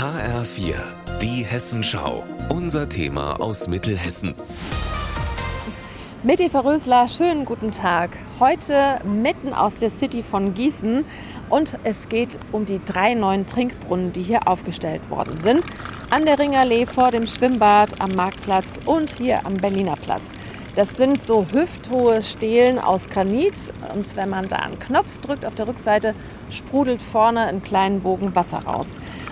HR4, die Hessenschau. Unser Thema aus Mittelhessen. Mit Eva Rösler, schönen guten Tag. Heute mitten aus der City von Gießen und es geht um die drei neuen Trinkbrunnen, die hier aufgestellt worden sind. An der Ringerlee, vor dem Schwimmbad, am Marktplatz und hier am Berliner Platz. Das sind so hüfthohe Stelen aus Granit und wenn man da einen Knopf drückt auf der Rückseite, sprudelt vorne einen kleinen Bogen Wasser raus.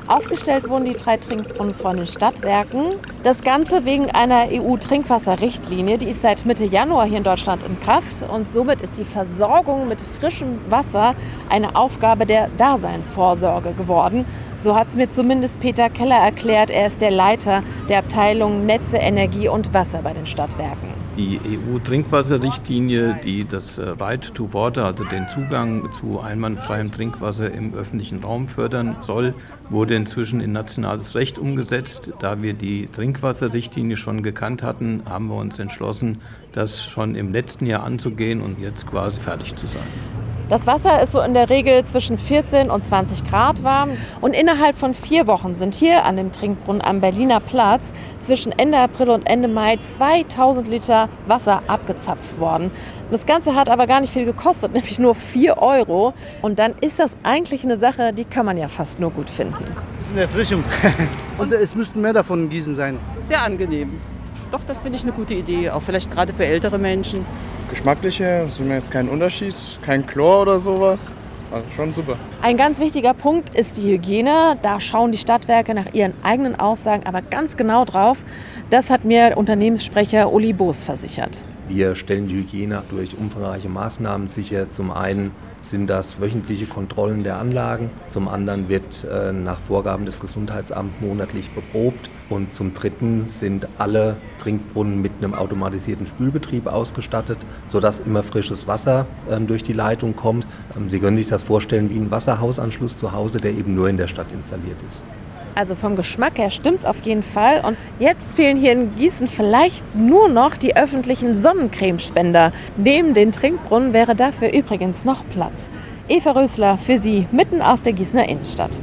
Aufgestellt wurden die drei Trinkbrunnen von den Stadtwerken. Das Ganze wegen einer EU-Trinkwasserrichtlinie. Die ist seit Mitte Januar hier in Deutschland in Kraft. Und somit ist die Versorgung mit frischem Wasser eine Aufgabe der Daseinsvorsorge geworden. So hat es mir zumindest Peter Keller erklärt. Er ist der Leiter der Abteilung Netze, Energie und Wasser bei den Stadtwerken. Die EU-Trinkwasserrichtlinie, die das äh, Right to Water, also den Zugang zu einwandfreiem Trinkwasser im öffentlichen Raum fördern soll, wurde inzwischen in nationales Recht umgesetzt. Da wir die Trinkwasserrichtlinie schon gekannt hatten, haben wir uns entschlossen, das schon im letzten Jahr anzugehen und jetzt quasi fertig zu sein. Das Wasser ist so in der Regel zwischen 14 und 20 Grad warm. Und innerhalb von vier Wochen sind hier an dem Trinkbrunnen am Berliner Platz zwischen Ende April und Ende Mai 2000 Liter Wasser abgezapft worden. Das Ganze hat aber gar nicht viel gekostet, nämlich nur 4 Euro. Und dann ist das eigentlich eine Sache, die kann man ja fast nur gut finden. Das ist eine Erfrischung. und es müssten mehr davon Gießen sein. Sehr angenehm. Doch, das finde ich eine gute Idee, auch vielleicht gerade für ältere Menschen. Geschmackliche, ist mir jetzt kein Unterschied, kein Chlor oder sowas. Also schon super. Ein ganz wichtiger Punkt ist die Hygiene. Da schauen die Stadtwerke nach ihren eigenen Aussagen aber ganz genau drauf. Das hat mir Unternehmenssprecher Uli Boos versichert. Wir stellen die Hygiene durch umfangreiche Maßnahmen sicher. Zum einen sind das wöchentliche Kontrollen der Anlagen, zum anderen wird äh, nach Vorgaben des Gesundheitsamts monatlich beprobt und zum dritten sind alle Trinkbrunnen mit einem automatisierten Spülbetrieb ausgestattet, sodass immer frisches Wasser ähm, durch die Leitung kommt. Ähm, Sie können sich das vorstellen wie ein Wasserhausanschluss zu Hause, der eben nur in der Stadt installiert ist. Also vom Geschmack her stimmt es auf jeden Fall. Und jetzt fehlen hier in Gießen vielleicht nur noch die öffentlichen Sonnencremespender. Neben den Trinkbrunnen wäre dafür übrigens noch Platz. Eva Rösler für Sie mitten aus der Gießener Innenstadt.